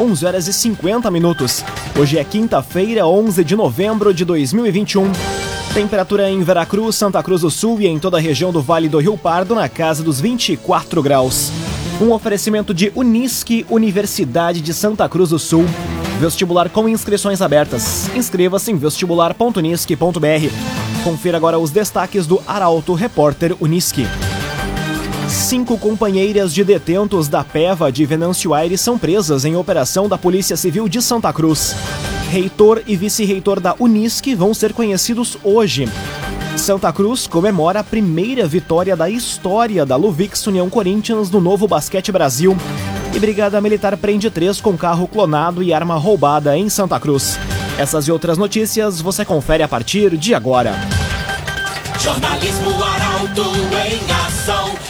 11 horas e 50 minutos. Hoje é quinta-feira, 11 de novembro de 2021. Temperatura em Veracruz, Santa Cruz do Sul e em toda a região do Vale do Rio Pardo na casa dos 24 graus. Um oferecimento de Unisque, Universidade de Santa Cruz do Sul. Vestibular com inscrições abertas. Inscreva-se em vestibular.unisque.br. Confira agora os destaques do Arauto Repórter Unisque. Cinco companheiras de detentos da PEVA de Venâncio Aires são presas em operação da Polícia Civil de Santa Cruz. Reitor e vice-reitor da Unisque vão ser conhecidos hoje. Santa Cruz comemora a primeira vitória da história da Luvix União Corinthians no Novo Basquete Brasil. E Brigada Militar prende três com carro clonado e arma roubada em Santa Cruz. Essas e outras notícias você confere a partir de agora. Jornalismo Arauto em ação.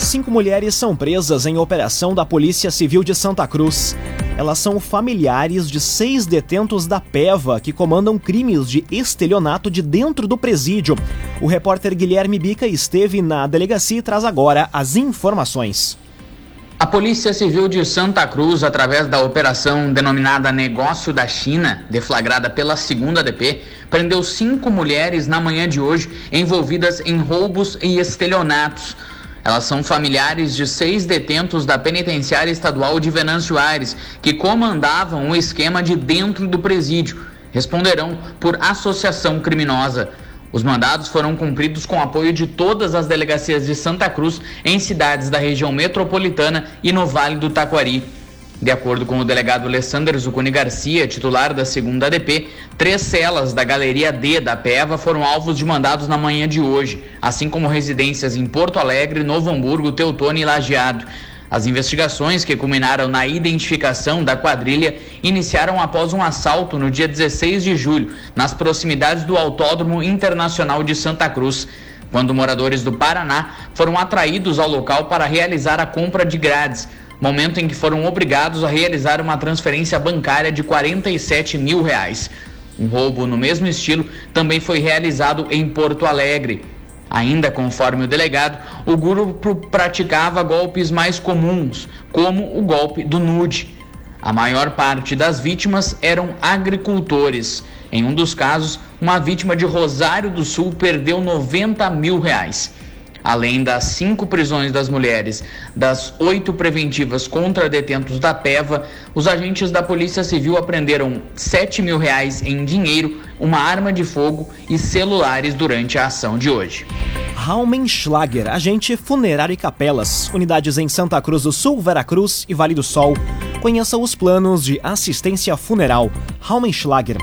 Cinco mulheres são presas em operação da Polícia Civil de Santa Cruz. Elas são familiares de seis detentos da PEVA que comandam crimes de estelionato de dentro do presídio. O repórter Guilherme Bica esteve na delegacia e traz agora as informações. A Polícia Civil de Santa Cruz, através da operação denominada Negócio da China, deflagrada pela segunda DP, prendeu cinco mulheres na manhã de hoje envolvidas em roubos e estelionatos. Elas são familiares de seis detentos da Penitenciária Estadual de Venâncio Aires, que comandavam o esquema de dentro do presídio. Responderão por associação criminosa. Os mandados foram cumpridos com apoio de todas as delegacias de Santa Cruz em cidades da região metropolitana e no Vale do Taquari. De acordo com o delegado Alessandro Zucuni Garcia, titular da segunda ADP, três celas da Galeria D da PEVA foram alvos de mandados na manhã de hoje, assim como residências em Porto Alegre, Novo Hamburgo, Teutônio e Lajeado. As investigações que culminaram na identificação da quadrilha iniciaram após um assalto no dia 16 de julho, nas proximidades do Autódromo Internacional de Santa Cruz, quando moradores do Paraná foram atraídos ao local para realizar a compra de grades, momento em que foram obrigados a realizar uma transferência bancária de 47 mil reais. Um roubo no mesmo estilo também foi realizado em Porto Alegre. Ainda conforme o delegado, o grupo praticava golpes mais comuns, como o golpe do nude. A maior parte das vítimas eram agricultores. Em um dos casos, uma vítima de Rosário do Sul perdeu 90 mil reais. Além das cinco prisões das mulheres, das oito preventivas contra detentos da PEVA, os agentes da Polícia Civil apreenderam 7 mil reais em dinheiro, uma arma de fogo e celulares durante a ação de hoje. Raumenschlager, agente funerário e capelas, unidades em Santa Cruz do Sul, Veracruz e Vale do Sol. Conheça os planos de assistência funeral. Raumenschlager.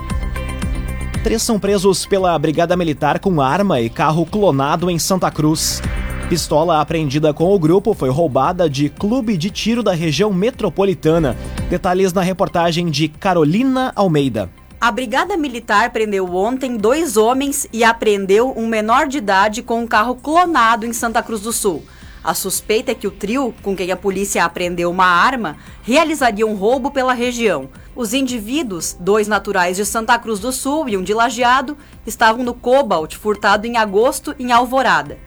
Três são presos pela Brigada Militar com arma e carro clonado em Santa Cruz. Pistola apreendida com o grupo foi roubada de clube de tiro da região metropolitana. Detalhes na reportagem de Carolina Almeida. A Brigada Militar prendeu ontem dois homens e apreendeu um menor de idade com um carro clonado em Santa Cruz do Sul. A suspeita é que o trio, com quem a polícia apreendeu uma arma, realizaria um roubo pela região. Os indivíduos, dois naturais de Santa Cruz do Sul e um de Lajeado, estavam no Cobalt, furtado em agosto em Alvorada.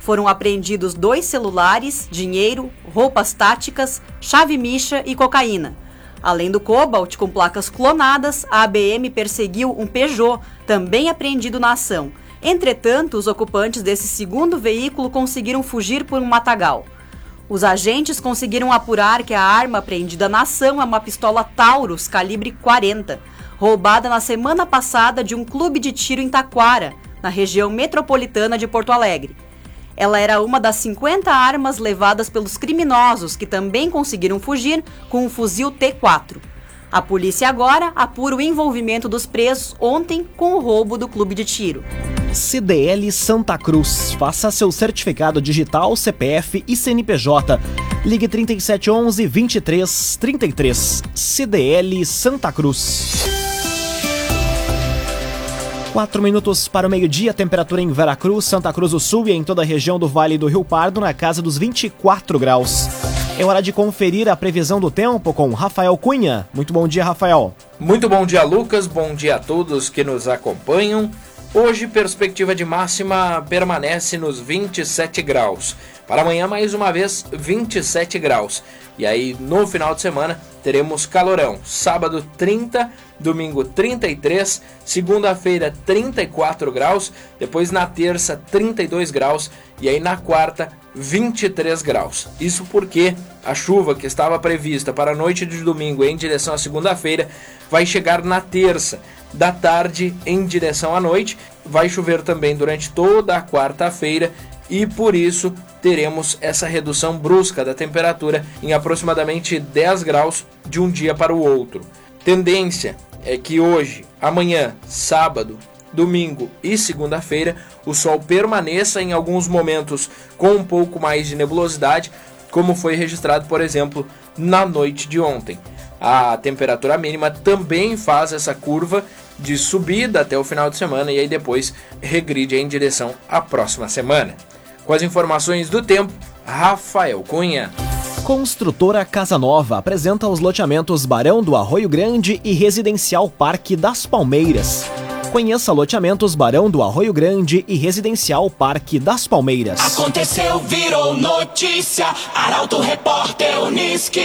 Foram apreendidos dois celulares, dinheiro, roupas táticas, chave micha e cocaína. Além do Cobalt com placas clonadas, a ABM perseguiu um Peugeot, também apreendido na ação. Entretanto, os ocupantes desse segundo veículo conseguiram fugir por um matagal. Os agentes conseguiram apurar que a arma apreendida na ação é uma pistola Taurus calibre 40, roubada na semana passada de um clube de tiro em Taquara, na região metropolitana de Porto Alegre. Ela era uma das 50 armas levadas pelos criminosos que também conseguiram fugir com um fuzil T4. A polícia agora apura o envolvimento dos presos ontem com o roubo do clube de tiro. CDL Santa Cruz. Faça seu certificado digital, CPF e CNPJ. Ligue 3711 2333. CDL Santa Cruz. Quatro minutos para o meio-dia, temperatura em Veracruz, Santa Cruz do Sul e em toda a região do Vale do Rio Pardo na casa dos 24 graus. É hora de conferir a previsão do tempo com Rafael Cunha. Muito bom dia, Rafael. Muito bom dia, Lucas. Bom dia a todos que nos acompanham. Hoje, perspectiva de máxima permanece nos 27 graus. Para amanhã, mais uma vez, 27 graus. E aí, no final de semana, teremos calorão. Sábado, 30, domingo, 33, segunda-feira, 34 graus. Depois, na terça, 32 graus. E aí, na quarta, 23 graus. Isso porque a chuva que estava prevista para a noite de domingo em direção à segunda-feira vai chegar na terça, da tarde em direção à noite. Vai chover também durante toda a quarta-feira e por isso teremos essa redução brusca da temperatura em aproximadamente 10 graus de um dia para o outro. Tendência é que hoje, amanhã, sábado, domingo e segunda-feira, o sol permaneça em alguns momentos com um pouco mais de nebulosidade, como foi registrado, por exemplo, na noite de ontem. A temperatura mínima também faz essa curva de subida até o final de semana e aí depois regride em direção à próxima semana. Com as informações do tempo, Rafael Cunha. Construtora Casa Nova apresenta os loteamentos Barão do Arroio Grande e Residencial Parque das Palmeiras. Conheça loteamentos Barão do Arroio Grande e Residencial Parque das Palmeiras. Aconteceu, virou notícia. Arauto Repórter Uniski.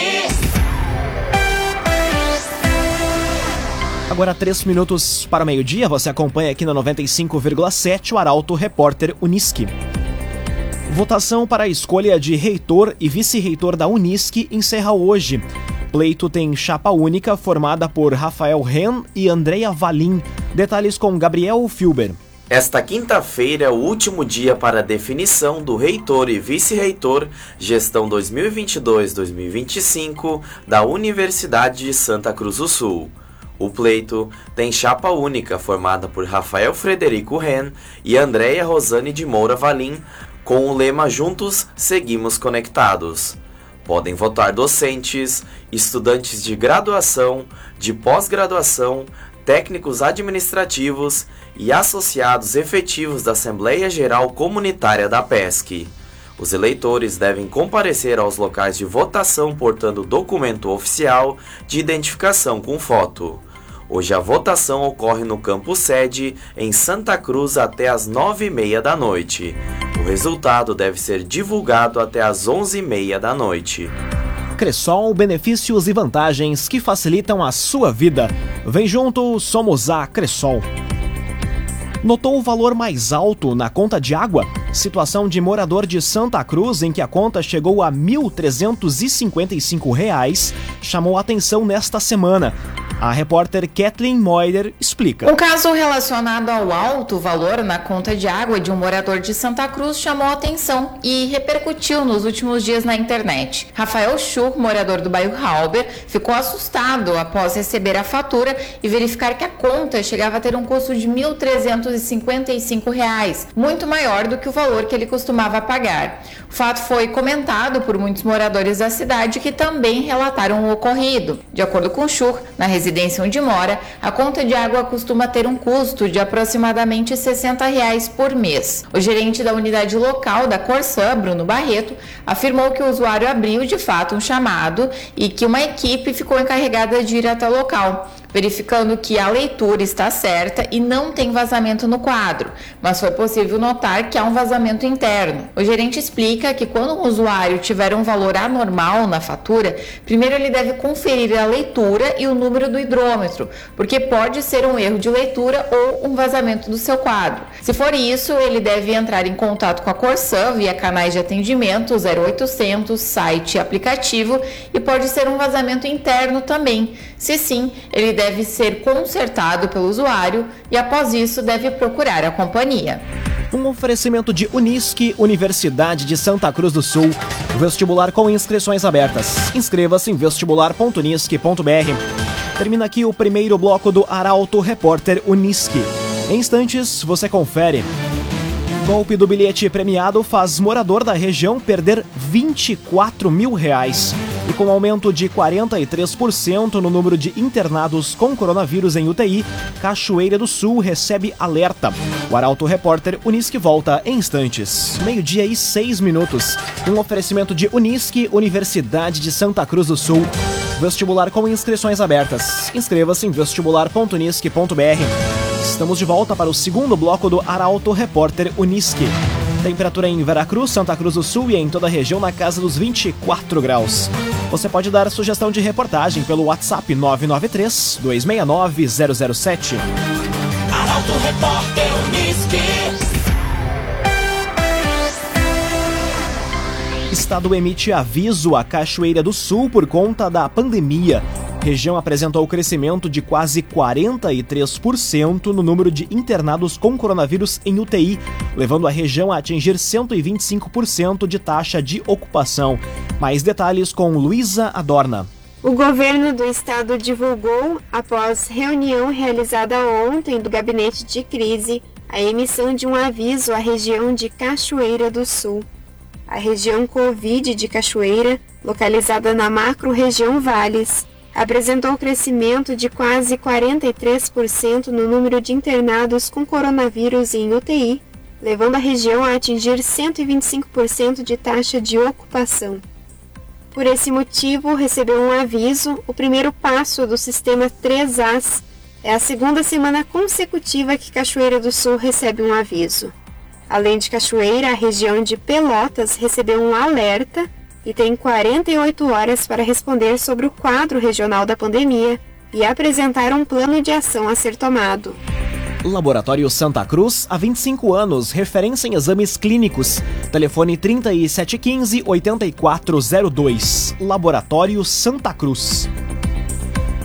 Agora, três minutos para o meio-dia, você acompanha aqui na 95,7 o Arauto Repórter Uniski. Votação para a escolha de reitor e vice-reitor da Unisc encerra hoje. Pleito tem chapa única formada por Rafael Ren e Andrea Valim. Detalhes com Gabriel Filber. Esta quinta-feira é o último dia para a definição do reitor e vice-reitor gestão 2022-2025 da Universidade de Santa Cruz do Sul. O pleito tem chapa única formada por Rafael Frederico Ren e Andréia Rosane de Moura Valim, com o lema Juntos Seguimos Conectados. Podem votar docentes, estudantes de graduação, de pós-graduação, técnicos administrativos e associados efetivos da Assembleia Geral Comunitária da PESC. Os eleitores devem comparecer aos locais de votação portando documento oficial de identificação com foto. Hoje a votação ocorre no campo sede, em Santa Cruz, até às 9h30 da noite. O resultado deve ser divulgado até às 11h30 da noite. Cressol, benefícios e vantagens que facilitam a sua vida. Vem junto, somos a Cressol. Notou o valor mais alto na conta de água? Situação de morador de Santa Cruz em que a conta chegou a R$ 1.355 chamou atenção nesta semana. A repórter Kathleen Moider explica. Um caso relacionado ao alto valor na conta de água de um morador de Santa Cruz chamou atenção e repercutiu nos últimos dias na internet. Rafael Schur, morador do bairro Halber, ficou assustado após receber a fatura e verificar que a conta chegava a ter um custo de R$ 1.355, muito maior do que o valor que ele costumava pagar. O fato foi comentado por muitos moradores da cidade que também relataram o ocorrido. De acordo com Schur, na residência residência onde mora, a conta de água costuma ter um custo de aproximadamente 60 reais por mês. O gerente da unidade local da Corsã, Bruno Barreto, afirmou que o usuário abriu de fato um chamado e que uma equipe ficou encarregada de ir até o local verificando que a leitura está certa e não tem vazamento no quadro, mas foi possível notar que há um vazamento interno. O gerente explica que quando um usuário tiver um valor anormal na fatura, primeiro ele deve conferir a leitura e o número do hidrômetro, porque pode ser um erro de leitura ou um vazamento do seu quadro. Se for isso, ele deve entrar em contato com a Corsan via canais de atendimento 0800, site e aplicativo e pode ser um vazamento interno também. Se sim, ele deve deve ser consertado pelo usuário e, após isso, deve procurar a companhia. Um oferecimento de Unisque, Universidade de Santa Cruz do Sul. Vestibular com inscrições abertas. Inscreva-se em vestibular.unisque.br. Termina aqui o primeiro bloco do Arauto Repórter Unisque. Em instantes, você confere. Golpe do bilhete premiado faz morador da região perder 24 mil reais. E com aumento de 43% no número de internados com coronavírus em UTI, Cachoeira do Sul recebe alerta. O Arauto Repórter Unisque volta em instantes. Meio-dia e seis minutos. Um oferecimento de Unisque, Universidade de Santa Cruz do Sul. Vestibular com inscrições abertas. Inscreva-se em vestibular.unisque.br. Estamos de volta para o segundo bloco do Arauto Repórter Unisque. Temperatura em Veracruz, Santa Cruz do Sul e em toda a região na casa dos 24 graus. Você pode dar sugestão de reportagem pelo WhatsApp 993 269 007. Arauto Repórter Unisque. Estado emite aviso à Cachoeira do Sul por conta da pandemia região apresentou crescimento de quase 43% no número de internados com coronavírus em UTI, levando a região a atingir 125% de taxa de ocupação. Mais detalhes com Luísa Adorna. O governo do estado divulgou, após reunião realizada ontem do gabinete de crise, a emissão de um aviso à região de Cachoeira do Sul. A região Covid de Cachoeira, localizada na macro-região Vales, apresentou crescimento de quase 43% no número de internados com coronavírus em UTI, levando a região a atingir 125% de taxa de ocupação. Por esse motivo, recebeu um aviso, o primeiro passo do sistema 3As. É a segunda semana consecutiva que Cachoeira do Sul recebe um aviso. Além de Cachoeira, a região de Pelotas recebeu um alerta e tem 48 horas para responder sobre o quadro regional da pandemia e apresentar um plano de ação a ser tomado. Laboratório Santa Cruz, há 25 anos, referência em exames clínicos. Telefone 3715-8402. Laboratório Santa Cruz.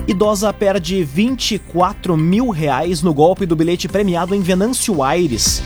Idosa perde 24 mil reais no golpe do bilhete premiado em Venâncio Aires.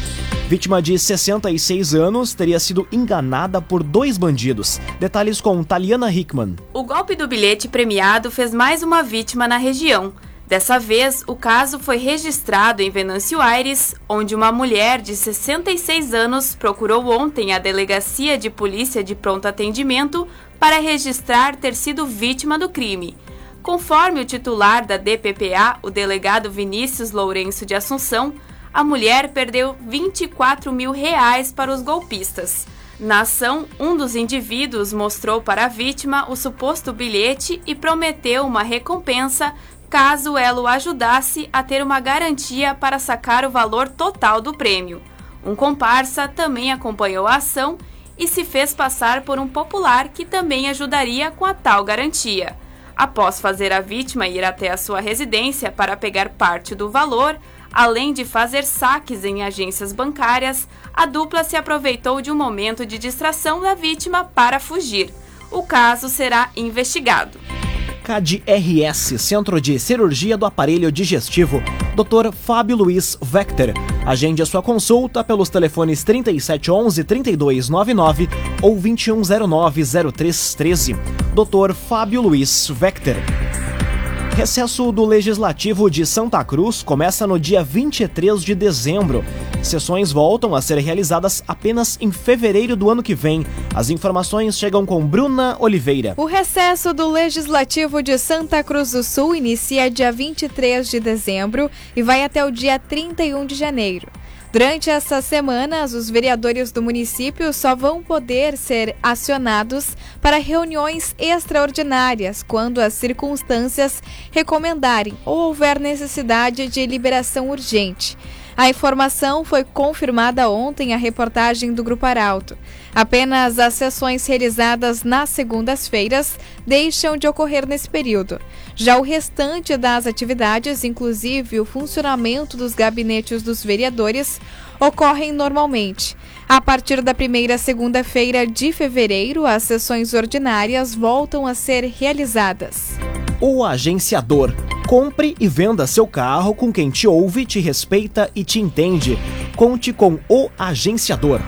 Vítima de 66 anos teria sido enganada por dois bandidos. Detalhes com Taliana Hickman. O golpe do bilhete premiado fez mais uma vítima na região. Dessa vez, o caso foi registrado em Venâncio Aires, onde uma mulher de 66 anos procurou ontem a Delegacia de Polícia de Pronto Atendimento para registrar ter sido vítima do crime. Conforme o titular da DPPA, o delegado Vinícius Lourenço de Assunção, a mulher perdeu 24 mil reais para os golpistas. Na ação, um dos indivíduos mostrou para a vítima o suposto bilhete e prometeu uma recompensa caso ela o ajudasse a ter uma garantia para sacar o valor total do prêmio. Um comparsa também acompanhou a ação e se fez passar por um popular que também ajudaria com a tal garantia. Após fazer a vítima ir até a sua residência para pegar parte do valor, Além de fazer saques em agências bancárias, a dupla se aproveitou de um momento de distração da vítima para fugir. O caso será investigado. CAD-RS, Centro de Cirurgia do Aparelho Digestivo, Dr. Fábio Luiz Vector. Agende a sua consulta pelos telefones 3711-3299 ou 2109-0313. Dr. Fábio Luiz Vector. Recesso do Legislativo de Santa Cruz começa no dia 23 de dezembro. Sessões voltam a ser realizadas apenas em fevereiro do ano que vem. As informações chegam com Bruna Oliveira. O recesso do Legislativo de Santa Cruz do Sul inicia dia 23 de dezembro e vai até o dia 31 de janeiro. Durante essas semanas, os vereadores do município só vão poder ser acionados para reuniões extraordinárias quando as circunstâncias recomendarem ou houver necessidade de liberação urgente. A informação foi confirmada ontem à reportagem do Grupo Arauto. Apenas as sessões realizadas nas segundas-feiras deixam de ocorrer nesse período. Já o restante das atividades, inclusive o funcionamento dos gabinetes dos vereadores, ocorrem normalmente. A partir da primeira segunda-feira de fevereiro, as sessões ordinárias voltam a ser realizadas. O agenciador. Compre e venda seu carro com quem te ouve, te respeita e te entende. Conte com o agenciador.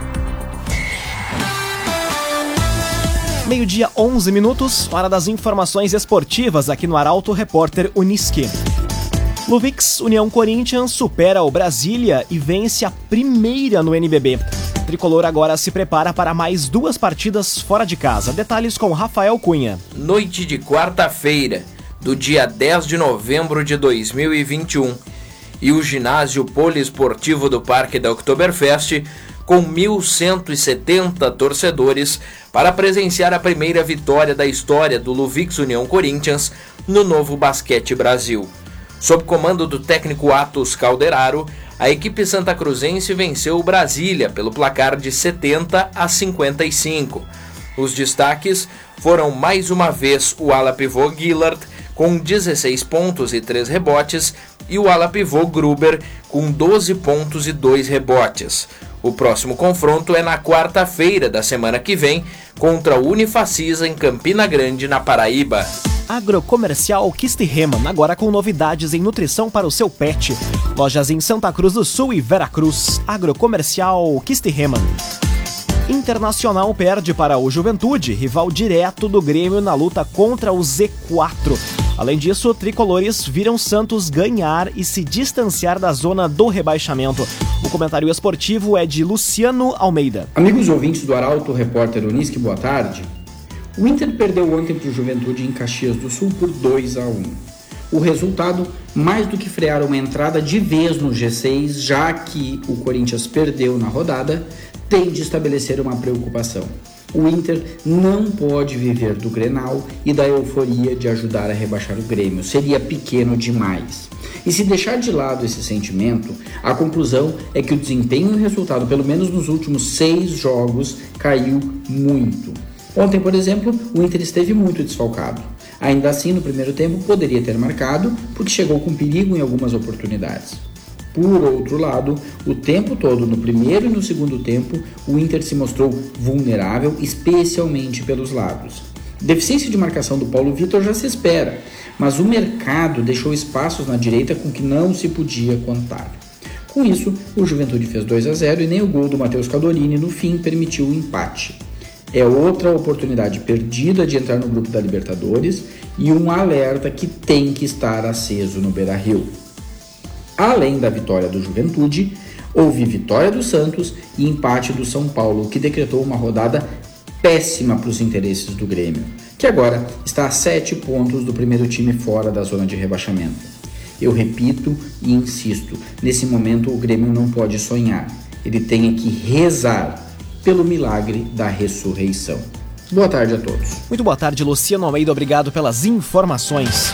Meio-dia, 11 minutos, hora das informações esportivas aqui no Arauto Repórter Uniski. Luvix União Corinthians supera o Brasília e vence a primeira no NBB. Tricolor agora se prepara para mais duas partidas fora de casa. Detalhes com Rafael Cunha. Noite de quarta-feira, do dia 10 de novembro de 2021. E o ginásio poliesportivo do Parque da Oktoberfest com 1.170 torcedores para presenciar a primeira vitória da história do Luvix União Corinthians no Novo Basquete Brasil. Sob comando do técnico Atos Calderaro, a equipe santa cruzense venceu o Brasília pelo placar de 70 a 55. Os destaques foram mais uma vez o ala pivô Gillard com 16 pontos e 3 rebotes e o ala pivô Gruber com 12 pontos e 2 rebotes. O próximo confronto é na quarta-feira da semana que vem contra o Unifacisa em Campina Grande, na Paraíba. Agrocomercial Kistiheman, agora com novidades em nutrição para o seu pet. Lojas em Santa Cruz do Sul e Veracruz. Agrocomercial Kistiheman. Internacional perde para o Juventude, rival direto do Grêmio na luta contra o Z4. Além disso, tricolores viram Santos ganhar e se distanciar da zona do rebaixamento. O comentário esportivo é de Luciano Almeida. Amigos ouvintes do Arauto, repórter Unisque, boa tarde. O Inter perdeu ontem para o Juventude em Caxias do Sul por 2 a 1. O resultado, mais do que frear uma entrada de vez no G6, já que o Corinthians perdeu na rodada, tem de estabelecer uma preocupação. O Inter não pode viver do Grenal e da euforia de ajudar a rebaixar o Grêmio. Seria pequeno demais. E se deixar de lado esse sentimento, a conclusão é que o desempenho e o resultado, pelo menos nos últimos seis jogos, caiu muito. Ontem, por exemplo, o Inter esteve muito desfalcado. Ainda assim, no primeiro tempo, poderia ter marcado, porque chegou com perigo em algumas oportunidades. Por outro lado, o tempo todo, no primeiro e no segundo tempo, o Inter se mostrou vulnerável, especialmente pelos lados. Deficiência de marcação do Paulo Vitor já se espera, mas o mercado deixou espaços na direita com que não se podia contar. Com isso, o Juventude fez 2 a 0 e nem o gol do Matheus Caldorini no fim permitiu o empate. É outra oportunidade perdida de entrar no grupo da Libertadores e um alerta que tem que estar aceso no Beira-Rio. Além da vitória do Juventude, houve vitória do Santos e empate do São Paulo, que decretou uma rodada péssima para os interesses do Grêmio, que agora está a sete pontos do primeiro time fora da zona de rebaixamento. Eu repito e insisto: nesse momento o Grêmio não pode sonhar, ele tem que rezar pelo milagre da ressurreição. Boa tarde a todos. Muito boa tarde, Luciano Almeida. Obrigado pelas informações.